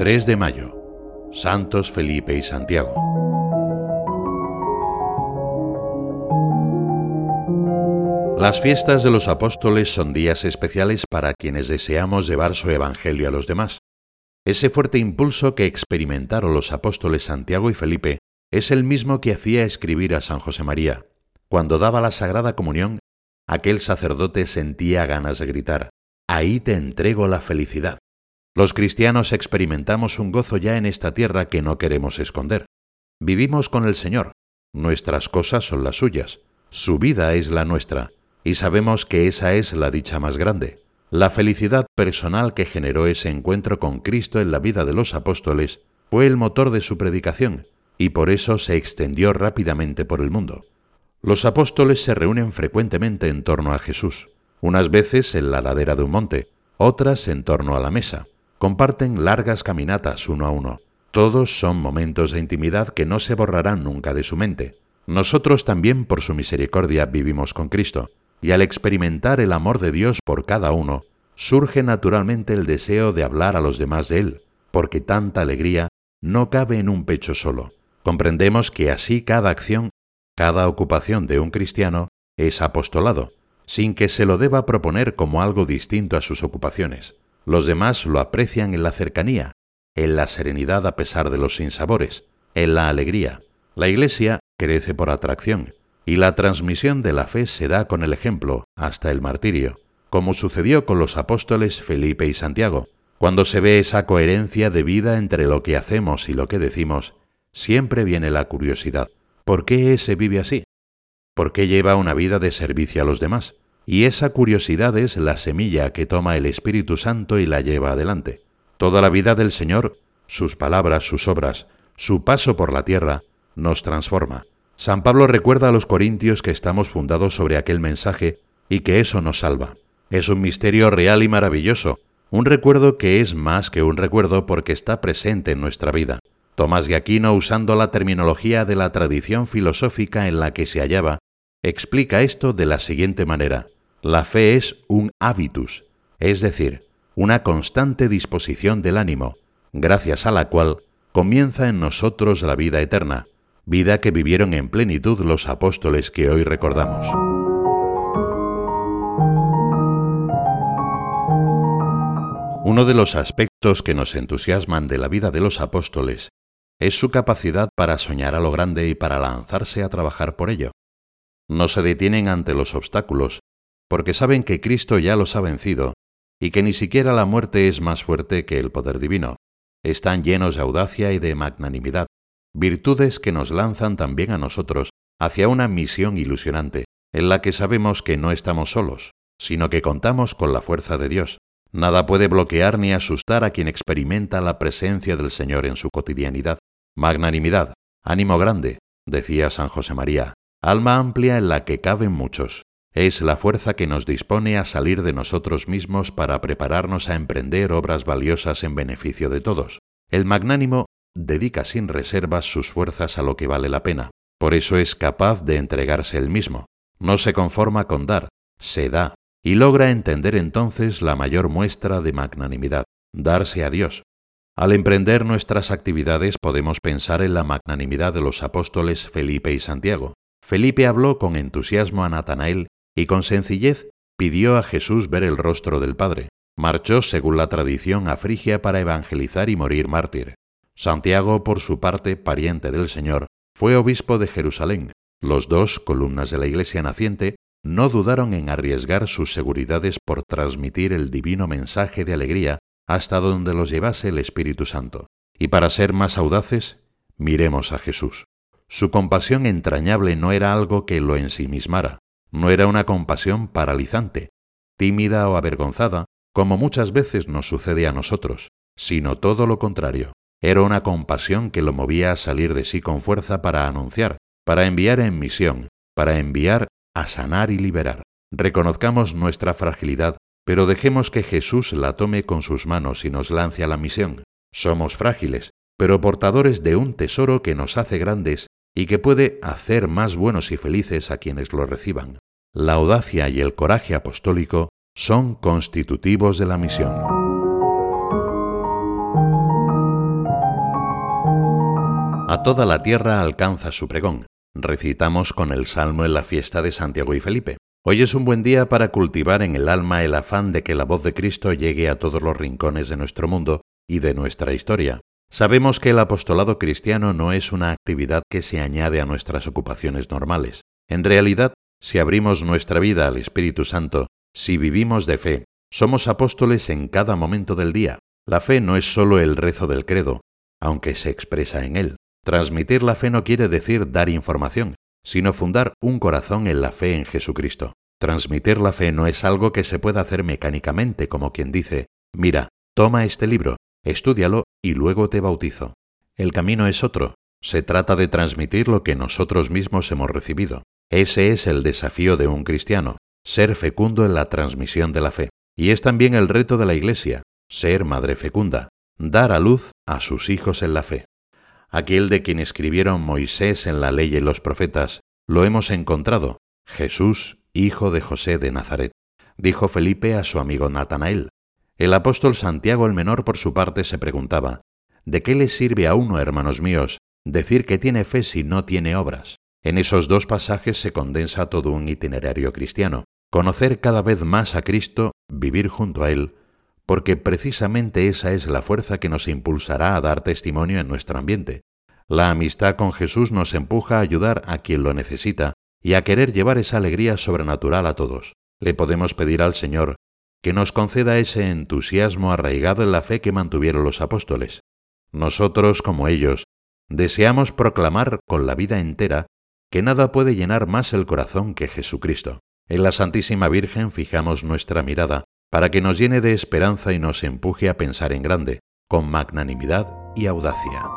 3 de mayo. Santos Felipe y Santiago. Las fiestas de los apóstoles son días especiales para quienes deseamos llevar su evangelio a los demás. Ese fuerte impulso que experimentaron los apóstoles Santiago y Felipe es el mismo que hacía escribir a San José María. Cuando daba la Sagrada Comunión, aquel sacerdote sentía ganas de gritar, Ahí te entrego la felicidad. Los cristianos experimentamos un gozo ya en esta tierra que no queremos esconder. Vivimos con el Señor, nuestras cosas son las suyas, su vida es la nuestra, y sabemos que esa es la dicha más grande. La felicidad personal que generó ese encuentro con Cristo en la vida de los apóstoles fue el motor de su predicación, y por eso se extendió rápidamente por el mundo. Los apóstoles se reúnen frecuentemente en torno a Jesús, unas veces en la ladera de un monte, otras en torno a la mesa. Comparten largas caminatas uno a uno. Todos son momentos de intimidad que no se borrarán nunca de su mente. Nosotros también por su misericordia vivimos con Cristo, y al experimentar el amor de Dios por cada uno, surge naturalmente el deseo de hablar a los demás de Él, porque tanta alegría no cabe en un pecho solo. Comprendemos que así cada acción, cada ocupación de un cristiano es apostolado, sin que se lo deba proponer como algo distinto a sus ocupaciones. Los demás lo aprecian en la cercanía, en la serenidad a pesar de los sinsabores, en la alegría. La Iglesia crece por atracción, y la transmisión de la fe se da con el ejemplo, hasta el martirio, como sucedió con los apóstoles Felipe y Santiago. Cuando se ve esa coherencia de vida entre lo que hacemos y lo que decimos, siempre viene la curiosidad. ¿Por qué ese vive así? ¿Por qué lleva una vida de servicio a los demás? Y esa curiosidad es la semilla que toma el Espíritu Santo y la lleva adelante. Toda la vida del Señor, sus palabras, sus obras, su paso por la tierra, nos transforma. San Pablo recuerda a los corintios que estamos fundados sobre aquel mensaje y que eso nos salva. Es un misterio real y maravilloso, un recuerdo que es más que un recuerdo porque está presente en nuestra vida. Tomás de Aquino, usando la terminología de la tradición filosófica en la que se hallaba, explica esto de la siguiente manera. La fe es un hábitus, es decir, una constante disposición del ánimo, gracias a la cual comienza en nosotros la vida eterna, vida que vivieron en plenitud los apóstoles que hoy recordamos. Uno de los aspectos que nos entusiasman de la vida de los apóstoles es su capacidad para soñar a lo grande y para lanzarse a trabajar por ello. No se detienen ante los obstáculos, porque saben que Cristo ya los ha vencido y que ni siquiera la muerte es más fuerte que el poder divino. Están llenos de audacia y de magnanimidad, virtudes que nos lanzan también a nosotros hacia una misión ilusionante, en la que sabemos que no estamos solos, sino que contamos con la fuerza de Dios. Nada puede bloquear ni asustar a quien experimenta la presencia del Señor en su cotidianidad. Magnanimidad, ánimo grande, decía San José María, alma amplia en la que caben muchos, es la fuerza que nos dispone a salir de nosotros mismos para prepararnos a emprender obras valiosas en beneficio de todos. El magnánimo dedica sin reservas sus fuerzas a lo que vale la pena. Por eso es capaz de entregarse él mismo. No se conforma con dar, se da, y logra entender entonces la mayor muestra de magnanimidad, darse a Dios. Al emprender nuestras actividades podemos pensar en la magnanimidad de los apóstoles Felipe y Santiago. Felipe habló con entusiasmo a Natanael y con sencillez pidió a Jesús ver el rostro del Padre. Marchó, según la tradición, a Frigia para evangelizar y morir mártir. Santiago, por su parte, pariente del Señor, fue obispo de Jerusalén. Los dos, columnas de la Iglesia naciente, no dudaron en arriesgar sus seguridades por transmitir el divino mensaje de alegría hasta donde los llevase el Espíritu Santo. Y para ser más audaces, miremos a Jesús. Su compasión entrañable no era algo que lo ensimismara, no era una compasión paralizante, tímida o avergonzada, como muchas veces nos sucede a nosotros, sino todo lo contrario. Era una compasión que lo movía a salir de sí con fuerza para anunciar, para enviar en misión, para enviar a sanar y liberar. Reconozcamos nuestra fragilidad, pero dejemos que Jesús la tome con sus manos y nos lance a la misión. Somos frágiles, pero portadores de un tesoro que nos hace grandes y que puede hacer más buenos y felices a quienes lo reciban. La audacia y el coraje apostólico son constitutivos de la misión. A toda la tierra alcanza su pregón. Recitamos con el salmo en la fiesta de Santiago y Felipe. Hoy es un buen día para cultivar en el alma el afán de que la voz de Cristo llegue a todos los rincones de nuestro mundo y de nuestra historia. Sabemos que el apostolado cristiano no es una actividad que se añade a nuestras ocupaciones normales. En realidad, si abrimos nuestra vida al Espíritu Santo, si vivimos de fe, somos apóstoles en cada momento del día. La fe no es solo el rezo del credo, aunque se expresa en él. Transmitir la fe no quiere decir dar información, sino fundar un corazón en la fe en Jesucristo. Transmitir la fe no es algo que se pueda hacer mecánicamente, como quien dice, mira, toma este libro, estúdialo y luego te bautizo. El camino es otro. Se trata de transmitir lo que nosotros mismos hemos recibido. Ese es el desafío de un cristiano, ser fecundo en la transmisión de la fe. Y es también el reto de la Iglesia, ser madre fecunda, dar a luz a sus hijos en la fe. Aquel de quien escribieron Moisés en la ley y los profetas, lo hemos encontrado, Jesús, hijo de José de Nazaret, dijo Felipe a su amigo Natanael. El apóstol Santiago el Menor por su parte se preguntaba, ¿de qué le sirve a uno, hermanos míos, decir que tiene fe si no tiene obras? En esos dos pasajes se condensa todo un itinerario cristiano, conocer cada vez más a Cristo, vivir junto a Él, porque precisamente esa es la fuerza que nos impulsará a dar testimonio en nuestro ambiente. La amistad con Jesús nos empuja a ayudar a quien lo necesita y a querer llevar esa alegría sobrenatural a todos. Le podemos pedir al Señor que nos conceda ese entusiasmo arraigado en la fe que mantuvieron los apóstoles. Nosotros, como ellos, deseamos proclamar con la vida entera que nada puede llenar más el corazón que Jesucristo. En la Santísima Virgen fijamos nuestra mirada para que nos llene de esperanza y nos empuje a pensar en grande, con magnanimidad y audacia.